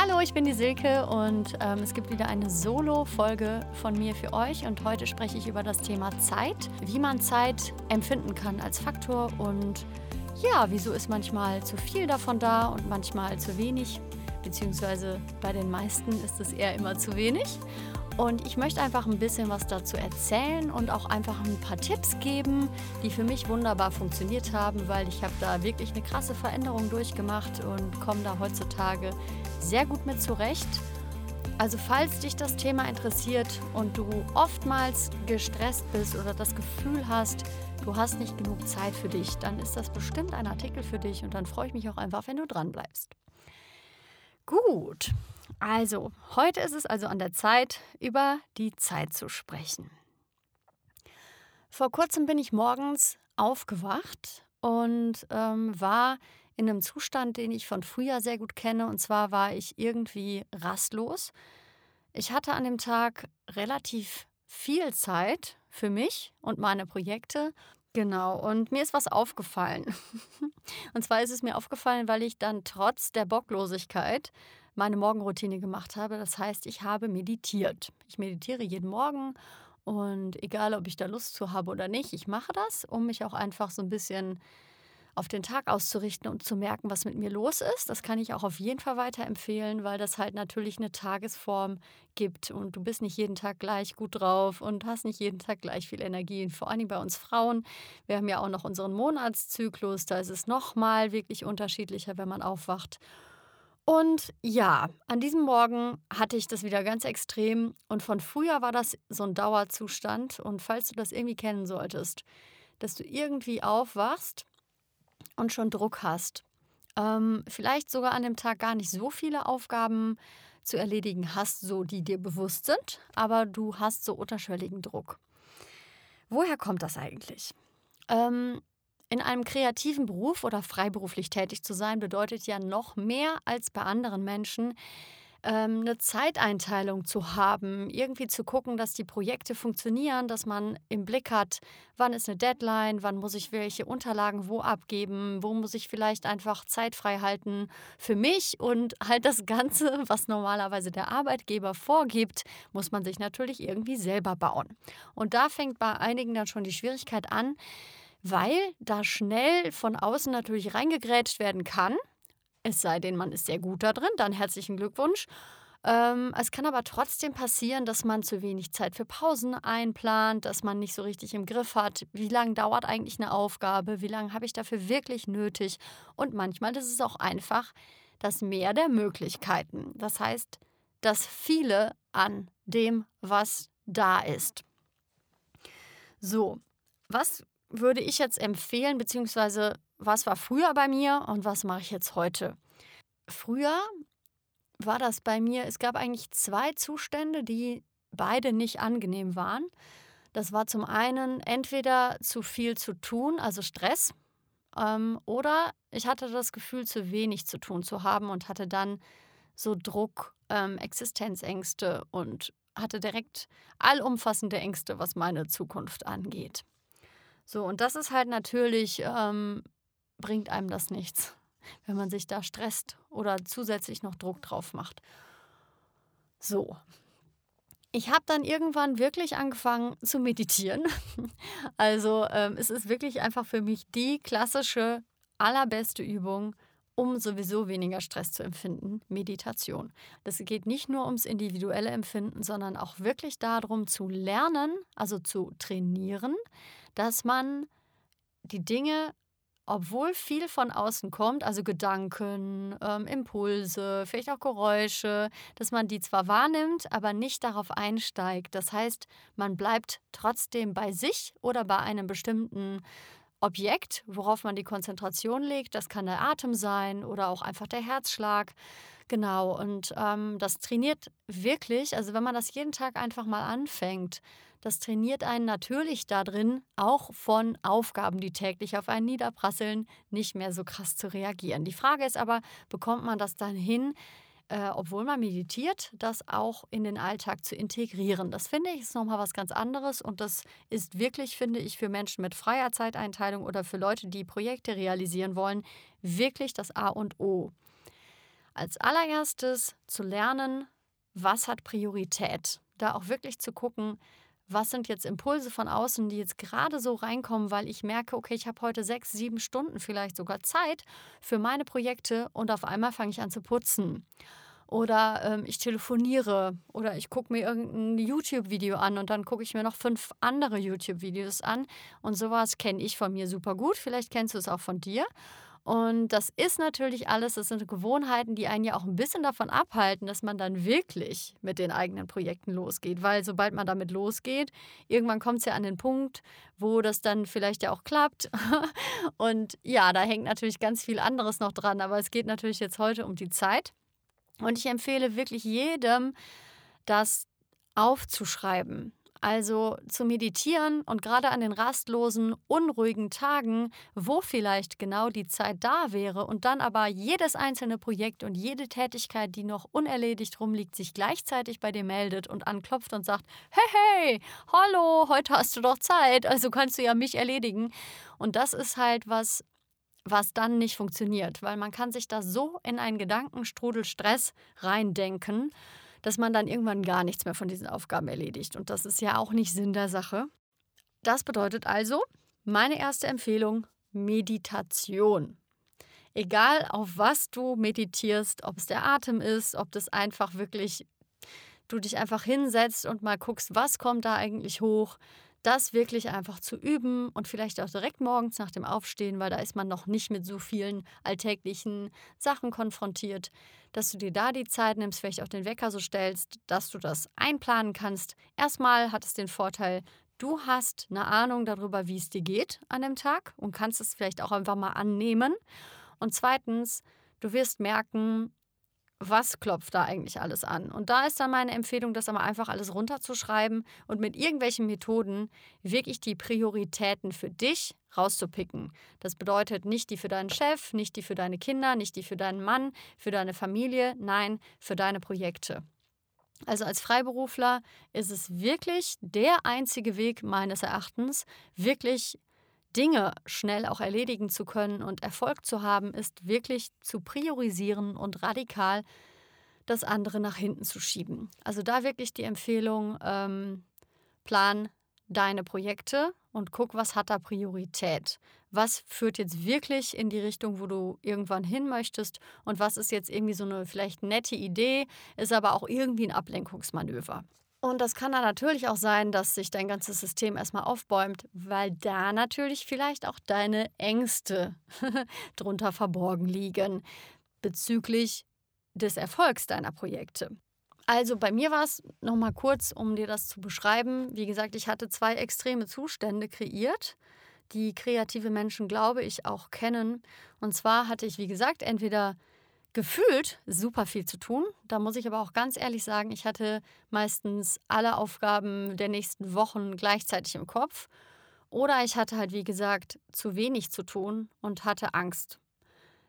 Hallo, ich bin die Silke und ähm, es gibt wieder eine Solo-Folge von mir für euch und heute spreche ich über das Thema Zeit, wie man Zeit empfinden kann als Faktor und ja, wieso ist manchmal zu viel davon da und manchmal zu wenig, beziehungsweise bei den meisten ist es eher immer zu wenig. Und ich möchte einfach ein bisschen was dazu erzählen und auch einfach ein paar Tipps geben, die für mich wunderbar funktioniert haben, weil ich habe da wirklich eine krasse Veränderung durchgemacht und komme da heutzutage sehr gut mit zurecht. Also falls dich das Thema interessiert und du oftmals gestresst bist oder das Gefühl hast, du hast nicht genug Zeit für dich, dann ist das bestimmt ein Artikel für dich und dann freue ich mich auch einfach, wenn du dran bleibst. Gut, also, heute ist es also an der Zeit, über die Zeit zu sprechen. Vor kurzem bin ich morgens aufgewacht und ähm, war in einem Zustand, den ich von früher sehr gut kenne. Und zwar war ich irgendwie rastlos. Ich hatte an dem Tag relativ viel Zeit für mich und meine Projekte. Genau, und mir ist was aufgefallen. und zwar ist es mir aufgefallen, weil ich dann trotz der Bocklosigkeit meine Morgenroutine gemacht habe. Das heißt, ich habe meditiert. Ich meditiere jeden Morgen und egal, ob ich da Lust zu habe oder nicht, ich mache das, um mich auch einfach so ein bisschen auf den Tag auszurichten und zu merken, was mit mir los ist. Das kann ich auch auf jeden Fall weiterempfehlen, weil das halt natürlich eine Tagesform gibt und du bist nicht jeden Tag gleich gut drauf und hast nicht jeden Tag gleich viel Energie. Und vor allem bei uns Frauen, wir haben ja auch noch unseren Monatszyklus, da ist es nochmal wirklich unterschiedlicher, wenn man aufwacht. Und ja, an diesem Morgen hatte ich das wieder ganz extrem. Und von früher war das so ein Dauerzustand. Und falls du das irgendwie kennen solltest, dass du irgendwie aufwachst und schon Druck hast, ähm, vielleicht sogar an dem Tag gar nicht so viele Aufgaben zu erledigen hast, so die dir bewusst sind, aber du hast so unterschwelligen Druck. Woher kommt das eigentlich? Ähm, in einem kreativen Beruf oder freiberuflich tätig zu sein, bedeutet ja noch mehr als bei anderen Menschen, ähm, eine Zeiteinteilung zu haben, irgendwie zu gucken, dass die Projekte funktionieren, dass man im Blick hat, wann ist eine Deadline, wann muss ich welche Unterlagen wo abgeben, wo muss ich vielleicht einfach Zeit frei halten für mich und halt das Ganze, was normalerweise der Arbeitgeber vorgibt, muss man sich natürlich irgendwie selber bauen. Und da fängt bei einigen dann schon die Schwierigkeit an, weil da schnell von außen natürlich reingegrätscht werden kann. Es sei denn, man ist sehr gut da drin, dann herzlichen Glückwunsch. Ähm, es kann aber trotzdem passieren, dass man zu wenig Zeit für Pausen einplant, dass man nicht so richtig im Griff hat, wie lange dauert eigentlich eine Aufgabe, wie lange habe ich dafür wirklich nötig. Und manchmal ist es auch einfach das Mehr der Möglichkeiten. Das heißt, das viele an dem, was da ist. So, was würde ich jetzt empfehlen, beziehungsweise was war früher bei mir und was mache ich jetzt heute? Früher war das bei mir, es gab eigentlich zwei Zustände, die beide nicht angenehm waren. Das war zum einen entweder zu viel zu tun, also Stress, ähm, oder ich hatte das Gefühl, zu wenig zu tun zu haben und hatte dann so Druck, ähm, Existenzängste und hatte direkt allumfassende Ängste, was meine Zukunft angeht. So, und das ist halt natürlich, ähm, bringt einem das nichts, wenn man sich da stresst oder zusätzlich noch Druck drauf macht. So. Ich habe dann irgendwann wirklich angefangen zu meditieren. Also ähm, es ist wirklich einfach für mich die klassische, allerbeste Übung, um sowieso weniger Stress zu empfinden, Meditation. Das geht nicht nur ums individuelle Empfinden, sondern auch wirklich darum zu lernen, also zu trainieren, dass man die Dinge, obwohl viel von außen kommt, also Gedanken, ähm, Impulse, vielleicht auch Geräusche, dass man die zwar wahrnimmt, aber nicht darauf einsteigt. Das heißt, man bleibt trotzdem bei sich oder bei einem bestimmten Objekt, worauf man die Konzentration legt. Das kann der Atem sein oder auch einfach der Herzschlag. Genau, und ähm, das trainiert wirklich, also wenn man das jeden Tag einfach mal anfängt, das trainiert einen natürlich darin, auch von Aufgaben, die täglich auf einen niederprasseln, nicht mehr so krass zu reagieren. Die Frage ist aber, bekommt man das dann hin, äh, obwohl man meditiert, das auch in den Alltag zu integrieren. Das finde ich ist nochmal was ganz anderes und das ist wirklich, finde ich, für Menschen mit freier Zeiteinteilung oder für Leute, die Projekte realisieren wollen, wirklich das A und O. als allererstes zu lernen, was hat Priorität. Da auch wirklich zu gucken, was sind jetzt Impulse von außen, die jetzt gerade so reinkommen, weil ich merke, okay, ich habe heute sechs, sieben Stunden vielleicht sogar Zeit für meine Projekte und auf einmal fange ich an zu putzen. Oder ähm, ich telefoniere oder ich gucke mir irgendein YouTube-Video an und dann gucke ich mir noch fünf andere YouTube-Videos an. Und sowas kenne ich von mir super gut. Vielleicht kennst du es auch von dir. Und das ist natürlich alles, das sind Gewohnheiten, die einen ja auch ein bisschen davon abhalten, dass man dann wirklich mit den eigenen Projekten losgeht. Weil sobald man damit losgeht, irgendwann kommt es ja an den Punkt, wo das dann vielleicht ja auch klappt. Und ja, da hängt natürlich ganz viel anderes noch dran. Aber es geht natürlich jetzt heute um die Zeit. Und ich empfehle wirklich jedem, das aufzuschreiben. Also zu meditieren und gerade an den rastlosen, unruhigen Tagen, wo vielleicht genau die Zeit da wäre und dann aber jedes einzelne Projekt und jede Tätigkeit, die noch unerledigt rumliegt, sich gleichzeitig bei dir meldet und anklopft und sagt, hey, hey, hallo, heute hast du doch Zeit, also kannst du ja mich erledigen. Und das ist halt was, was dann nicht funktioniert, weil man kann sich da so in einen Gedankenstrudel Stress reindenken, dass man dann irgendwann gar nichts mehr von diesen Aufgaben erledigt. Und das ist ja auch nicht Sinn der Sache. Das bedeutet also, meine erste Empfehlung, Meditation. Egal auf was du meditierst, ob es der Atem ist, ob das einfach wirklich, du dich einfach hinsetzt und mal guckst, was kommt da eigentlich hoch, das wirklich einfach zu üben und vielleicht auch direkt morgens nach dem Aufstehen, weil da ist man noch nicht mit so vielen alltäglichen Sachen konfrontiert, dass du dir da die Zeit nimmst, vielleicht auch den Wecker so stellst, dass du das einplanen kannst. Erstmal hat es den Vorteil, du hast eine Ahnung darüber, wie es dir geht an dem Tag und kannst es vielleicht auch einfach mal annehmen. Und zweitens, du wirst merken, was klopft da eigentlich alles an? Und da ist dann meine Empfehlung, das aber einfach alles runterzuschreiben und mit irgendwelchen Methoden wirklich die Prioritäten für dich rauszupicken. Das bedeutet nicht die für deinen Chef, nicht die für deine Kinder, nicht die für deinen Mann, für deine Familie, nein, für deine Projekte. Also als Freiberufler ist es wirklich der einzige Weg meines Erachtens, wirklich Dinge schnell auch erledigen zu können und Erfolg zu haben, ist wirklich zu priorisieren und radikal das andere nach hinten zu schieben. Also da wirklich die Empfehlung, ähm, plan deine Projekte und guck, was hat da Priorität. Was führt jetzt wirklich in die Richtung, wo du irgendwann hin möchtest und was ist jetzt irgendwie so eine vielleicht nette Idee, ist aber auch irgendwie ein Ablenkungsmanöver. Und das kann dann natürlich auch sein, dass sich dein ganzes System erstmal aufbäumt, weil da natürlich vielleicht auch deine Ängste drunter verborgen liegen bezüglich des Erfolgs deiner Projekte. Also bei mir war es nochmal kurz, um dir das zu beschreiben. Wie gesagt, ich hatte zwei extreme Zustände kreiert, die kreative Menschen, glaube ich, auch kennen. Und zwar hatte ich, wie gesagt, entweder gefühlt super viel zu tun. Da muss ich aber auch ganz ehrlich sagen, ich hatte meistens alle Aufgaben der nächsten Wochen gleichzeitig im Kopf. Oder ich hatte halt, wie gesagt, zu wenig zu tun und hatte Angst,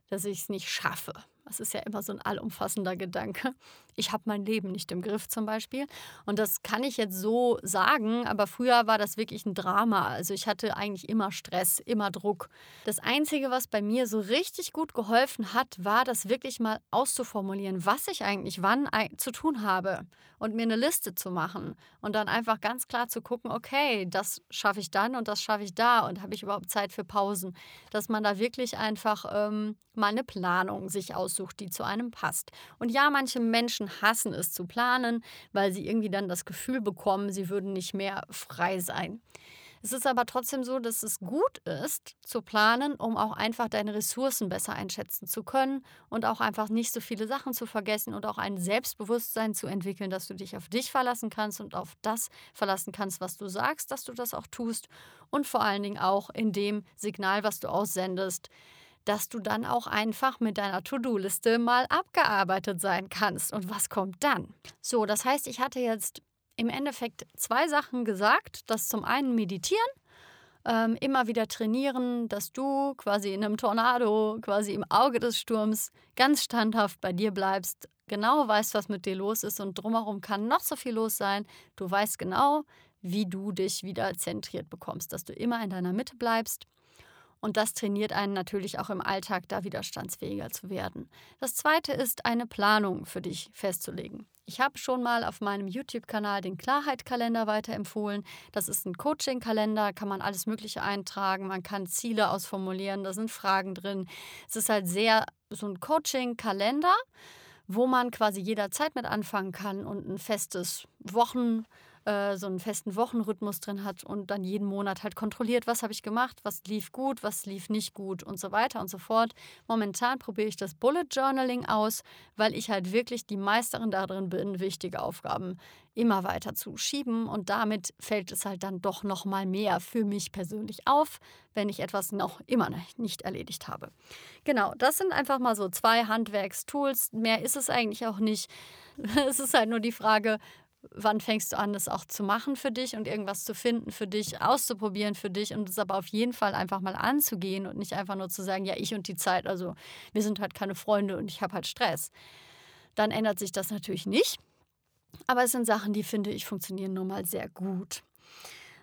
dass ich es nicht schaffe. Das ist ja immer so ein allumfassender Gedanke. Ich habe mein Leben nicht im Griff zum Beispiel. Und das kann ich jetzt so sagen, aber früher war das wirklich ein Drama. Also ich hatte eigentlich immer Stress, immer Druck. Das Einzige, was bei mir so richtig gut geholfen hat, war das wirklich mal auszuformulieren, was ich eigentlich wann zu tun habe und mir eine Liste zu machen und dann einfach ganz klar zu gucken, okay, das schaffe ich dann und das schaffe ich da und habe ich überhaupt Zeit für Pausen. Dass man da wirklich einfach ähm, mal eine Planung sich aussucht die zu einem passt. Und ja, manche Hassen es zu planen, weil sie irgendwie dann das Gefühl bekommen, sie würden nicht mehr frei sein. Es ist aber trotzdem so, dass es gut ist zu planen, um auch einfach deine Ressourcen besser einschätzen zu können und auch einfach nicht so viele Sachen zu vergessen und auch ein Selbstbewusstsein zu entwickeln, dass du dich auf dich verlassen kannst und auf das verlassen kannst, was du sagst, dass du das auch tust und vor allen Dingen auch in dem Signal, was du aussendest, dass du dann auch einfach mit deiner To-Do-Liste mal abgearbeitet sein kannst. Und was kommt dann? So, das heißt, ich hatte jetzt im Endeffekt zwei Sachen gesagt. Das zum einen meditieren, ähm, immer wieder trainieren, dass du quasi in einem Tornado, quasi im Auge des Sturms ganz standhaft bei dir bleibst, genau weißt, was mit dir los ist und drumherum kann noch so viel los sein. Du weißt genau, wie du dich wieder zentriert bekommst, dass du immer in deiner Mitte bleibst Und das trainiert einen natürlich auch im Alltag, da widerstandsfähiger zu werden. Das zweite ist, eine Planung für dich festzulegen. Ich habe schon mal auf meinem YouTube-Kanal den Klarheit-Kalender weiterempfohlen. Das ist ein Coaching-Kalender, kann man alles Mögliche eintragen, man kann Ziele ausformulieren, da sind Fragen drin. Es ist halt sehr so ein Coaching-Kalender, wo man quasi jederzeit mit anfangen kann und ein festes Wochen- äh, so einen festen Wochenrhythmus drin hat und dann jeden Monat halt kontrolliert, was habe ich gemacht, was lief gut, was lief nicht gut und so weiter und so fort. Momentan probiere ich das Bullet Journaling aus, weil ich halt wirklich die Meisterin darin bin, wichtige Aufgaben immer weiter zu schieben und damit fällt es halt dann doch noch mal mehr für mich persönlich auf, wenn ich etwas noch immer nicht erledigt habe. Genau, das sind einfach mal so zwei Handwerkstools, mehr ist es eigentlich auch nicht. Es ist halt nur die Frage, wann fängst du an, das auch zu machen für dich und irgendwas zu finden für dich, auszuprobieren für dich und es aber auf jeden Fall einfach mal anzugehen und nicht einfach nur zu sagen, ja, ich und die Zeit, also wir sind halt keine Freunde und ich habe halt Stress. Dann ändert sich das natürlich nicht. Aber es sind Sachen, die finde ich funktionieren nun mal sehr gut.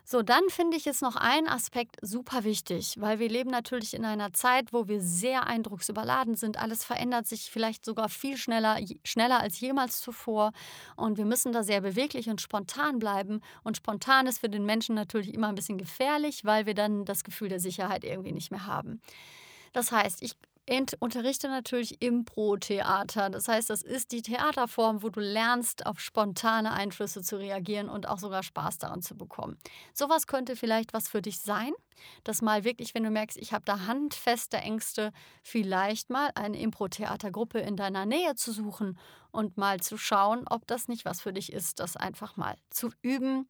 So, dann finde ich jetzt noch ein Aspekt super wichtig, weil wir leben natürlich in einer Zeit, wo wir sehr eindrucksüberladen sind. Alles verändert sich vielleicht sogar viel schneller, schneller als jemals zuvor. Und wir müssen da sehr beweglich und spontan bleiben. Und spontan ist für den Menschen natürlich immer ein bisschen gefährlich, weil wir dann das Gefühl der Sicherheit irgendwie nicht mehr haben. Das heißt, ich unterrichte natürlich Impro-Theater. Das heißt, das ist die Theaterform, wo du lernst, auf spontane Einflüsse zu reagieren und auch sogar Spaß daran zu bekommen. Sowas könnte vielleicht was für dich sein, dass mal wirklich, wenn du merkst, ich habe da handfeste Ängste, vielleicht mal eine Impro-Theatergruppe in deiner Nähe zu suchen und mal zu schauen, ob das nicht was für dich ist, das einfach mal zu üben.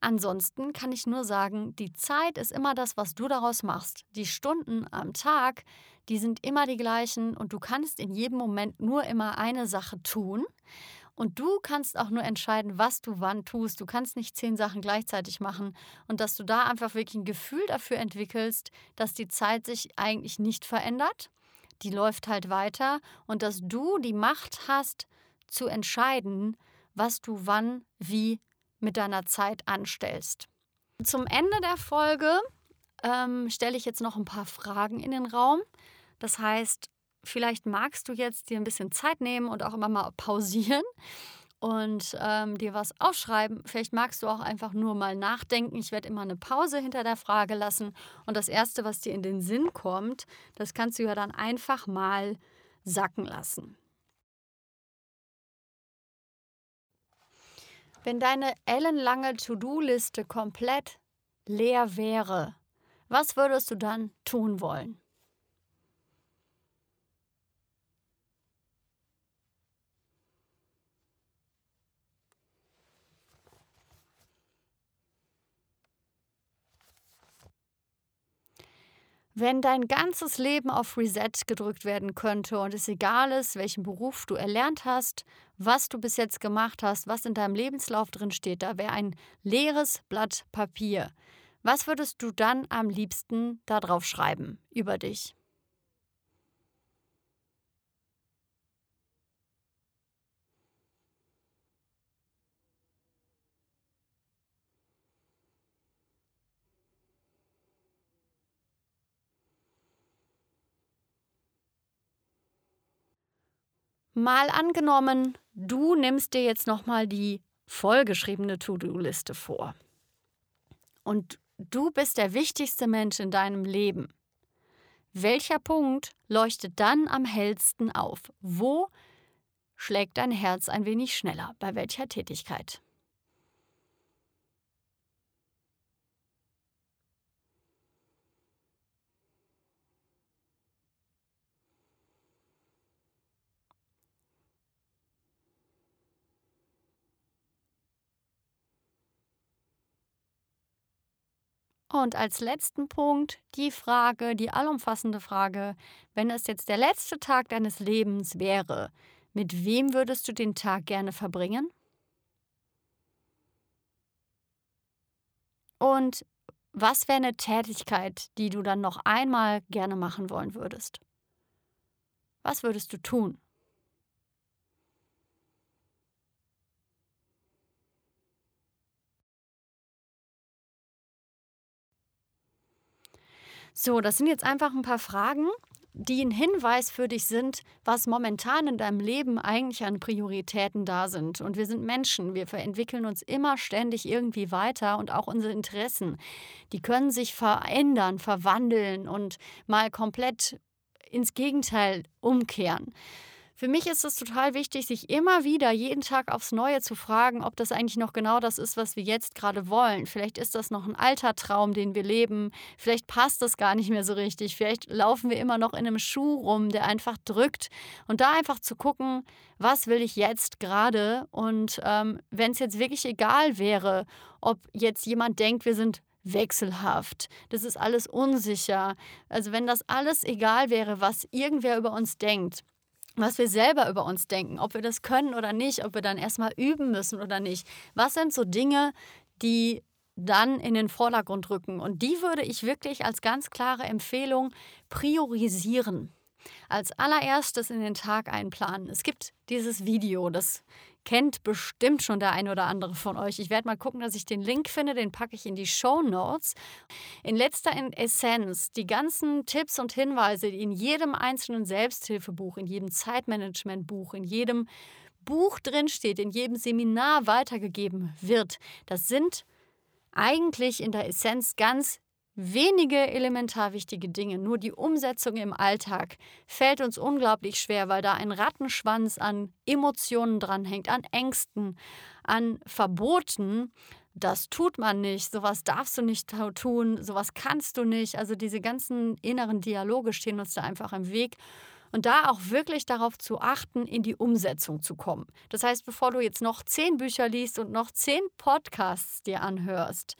Ansonsten kann ich nur sagen, die Zeit ist immer das, was du daraus machst. Die Stunden am Tag, die sind immer die gleichen und du kannst in jedem Moment nur immer eine Sache tun. Und du kannst auch nur entscheiden, was du wann tust. Du kannst nicht zehn Sachen gleichzeitig machen. Und dass du da einfach wirklich ein Gefühl dafür entwickelst, dass die Zeit sich eigentlich nicht verändert. Die läuft halt weiter. Und dass du die Macht hast, zu entscheiden, was du wann, wie mit deiner Zeit anstellst. Zum Ende der Folge ähm, stelle ich jetzt noch ein paar Fragen in den Raum. Das heißt, vielleicht magst du jetzt dir ein bisschen Zeit nehmen und auch immer mal pausieren und ähm, dir was aufschreiben. Vielleicht magst du auch einfach nur mal nachdenken. Ich werde immer eine Pause hinter der Frage lassen. Und das Erste, was dir in den Sinn kommt, das kannst du ja dann einfach mal sacken lassen. Wenn deine ellenlange To-Do-Liste komplett leer wäre, was würdest du dann tun wollen? Wenn dein ganzes Leben auf Reset gedrückt werden könnte und es egal ist, welchen Beruf du erlernt hast, was du bis jetzt gemacht hast, was in deinem Lebenslauf drin steht, da wäre ein leeres Blatt Papier. Was würdest du dann am liebsten darauf schreiben über dich? Mal angenommen, du nimmst dir jetzt nochmal die vollgeschriebene To-Do-Liste vor. Und du bist der wichtigste Mensch in deinem Leben. Welcher Punkt leuchtet dann am hellsten auf? Wo schlägt dein Herz ein wenig schneller? Bei welcher Tätigkeit? Und als letzten Punkt die Frage, die allumfassende Frage, wenn es jetzt der letzte Tag deines Lebens wäre, mit wem würdest du den Tag gerne verbringen? Und was wäre eine Tätigkeit, die du dann noch einmal gerne machen wollen würdest? Was würdest du tun? So, das sind jetzt einfach ein paar Fragen, die ein Hinweis für dich sind, was momentan in deinem Leben eigentlich an Prioritäten da sind. Und wir sind Menschen, wir entwickeln uns immer ständig irgendwie weiter und auch unsere Interessen, die können sich verändern, verwandeln und mal komplett ins Gegenteil umkehren. Für mich ist es total wichtig, sich immer wieder jeden Tag aufs Neue zu fragen, ob das eigentlich noch genau das ist, was wir jetzt gerade wollen. Vielleicht ist das noch ein alter Traum, den wir leben. Vielleicht passt das gar nicht mehr so richtig. Vielleicht laufen wir immer noch in einem Schuh rum, der einfach drückt. Und da einfach zu gucken, was will ich jetzt gerade? Und ähm, wenn es jetzt wirklich egal wäre, ob jetzt jemand denkt, wir sind wechselhaft. Das ist alles unsicher. Also wenn das alles egal wäre, was irgendwer über uns denkt, was wir selber über uns denken, ob wir das können oder nicht, ob wir dann erstmal üben müssen oder nicht. Was sind so Dinge, die dann in den Vordergrund rücken? Und die würde ich wirklich als ganz klare Empfehlung priorisieren. Als allererstes in den Tag einplanen. Es gibt dieses Video, das kennt bestimmt schon der ein oder andere von euch. Ich werde mal gucken, dass ich den Link finde, den packe ich in die Show Notes. In letzter Essenz, die ganzen Tipps und Hinweise, die in jedem einzelnen Selbsthilfebuch, in jedem Zeitmanagementbuch, in jedem Buch drinsteht, in jedem Seminar weitergegeben wird, das sind eigentlich in der Essenz ganz wenige elementar wichtige Dinge, nur die Umsetzung im Alltag fällt uns unglaublich schwer, weil da ein Rattenschwanz an Emotionen dranhängt, an Ängsten, an Verboten. Das tut man nicht, sowas darfst du nicht tun, sowas kannst du nicht. Also diese ganzen inneren Dialoge stehen uns da einfach im Weg. Und da auch wirklich darauf zu achten, in die Umsetzung zu kommen. Das heißt, bevor du jetzt noch zehn Bücher liest und noch zehn Podcasts dir anhörst,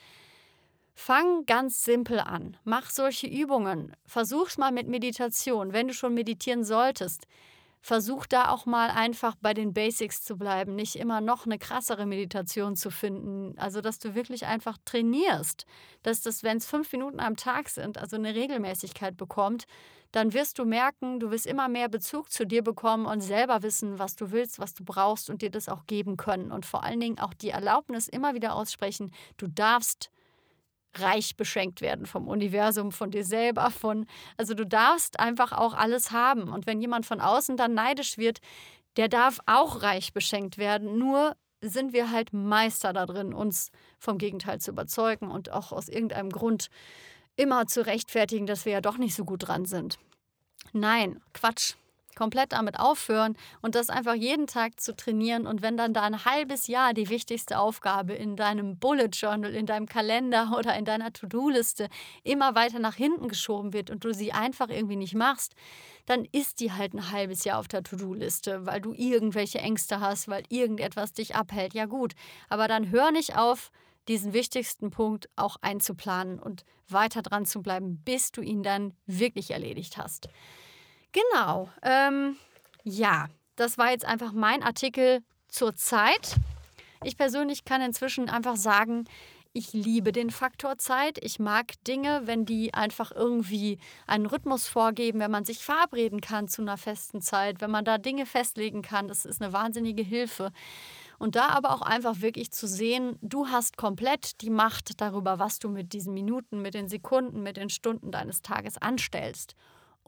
Fang ganz simpel an. Mach solche Übungen. Versuch's mal mit Meditation. Wenn du schon meditieren solltest, versuch da auch mal einfach bei den Basics zu bleiben, nicht immer noch eine krassere Meditation zu finden. Also, dass du wirklich einfach trainierst, dass das, wenn es fünf Minuten am Tag sind, also eine Regelmäßigkeit bekommt, dann wirst du merken, du wirst immer mehr Bezug zu dir bekommen und selber wissen, was du willst, was du brauchst und dir das auch geben können. Und vor allen Dingen auch die Erlaubnis immer wieder aussprechen, du darfst reich beschenkt werden vom Universum, von dir selber, von also du darfst einfach auch alles haben. Und wenn jemand von außen dann neidisch wird, der darf auch reich beschenkt werden, nur sind wir halt Meister da drin, uns vom Gegenteil zu überzeugen und auch aus irgendeinem Grund immer zu rechtfertigen, dass wir ja doch nicht so gut dran sind. Nein, Quatsch komplett damit aufhören und das einfach jeden Tag zu trainieren. Und wenn dann da ein halbes Jahr die wichtigste Aufgabe in deinem Bullet Journal, in deinem Kalender oder in deiner To-Do-Liste immer weiter nach hinten geschoben wird und du sie einfach irgendwie nicht machst, dann ist die halt ein halbes Jahr auf der To-Do-Liste, weil du irgendwelche Ängste hast, weil irgendetwas dich abhält. Ja gut, aber dann hör nicht auf, diesen wichtigsten Punkt auch einzuplanen und weiter dran zu bleiben, bis du ihn dann wirklich erledigt hast. Genau. Ähm, ja, das war jetzt einfach mein Artikel zur Zeit. Ich persönlich kann inzwischen einfach sagen, ich liebe den Faktor Zeit. Ich mag Dinge, wenn die einfach irgendwie einen Rhythmus vorgeben, wenn man sich verabreden kann zu einer festen Zeit, wenn man da Dinge festlegen kann. Das ist eine wahnsinnige Hilfe. Und da aber auch einfach wirklich zu sehen, du hast komplett die Macht darüber, was du mit diesen Minuten, mit den Sekunden, mit den Stunden deines Tages anstellst.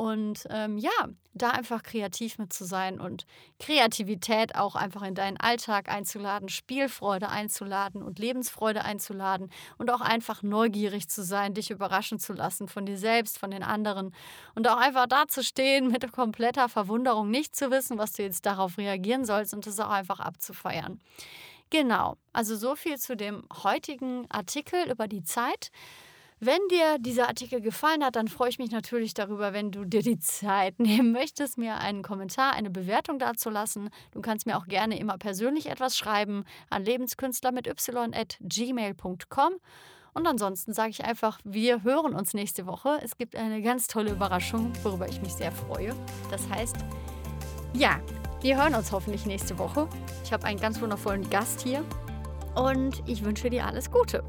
Und ähm, ja, da einfach kreativ mit zu sein und Kreativität auch einfach in deinen Alltag einzuladen, Spielfreude einzuladen und Lebensfreude einzuladen und auch einfach neugierig zu sein, dich überraschen zu lassen von dir selbst, von den anderen und auch einfach da zu stehen mit kompletter Verwunderung, nicht zu wissen, was du jetzt darauf reagieren sollst und das auch einfach abzufeiern. Genau, also so viel zu dem heutigen Artikel über die Zeit. Wenn dir dieser Artikel gefallen hat, dann freue ich mich natürlich darüber, wenn du dir die Zeit nehmen möchtest, mir einen Kommentar, eine Bewertung dazulassen. Du kannst mir auch gerne immer persönlich etwas schreiben an lebenskünstler mit y@gmail.com. Und ansonsten sage ich einfach, wir hören uns nächste Woche. Es gibt eine ganz tolle Überraschung, worüber ich mich sehr freue. Das heißt, ja, wir hören uns hoffentlich nächste Woche. Ich habe einen ganz wundervollen Gast hier und ich wünsche dir alles Gute.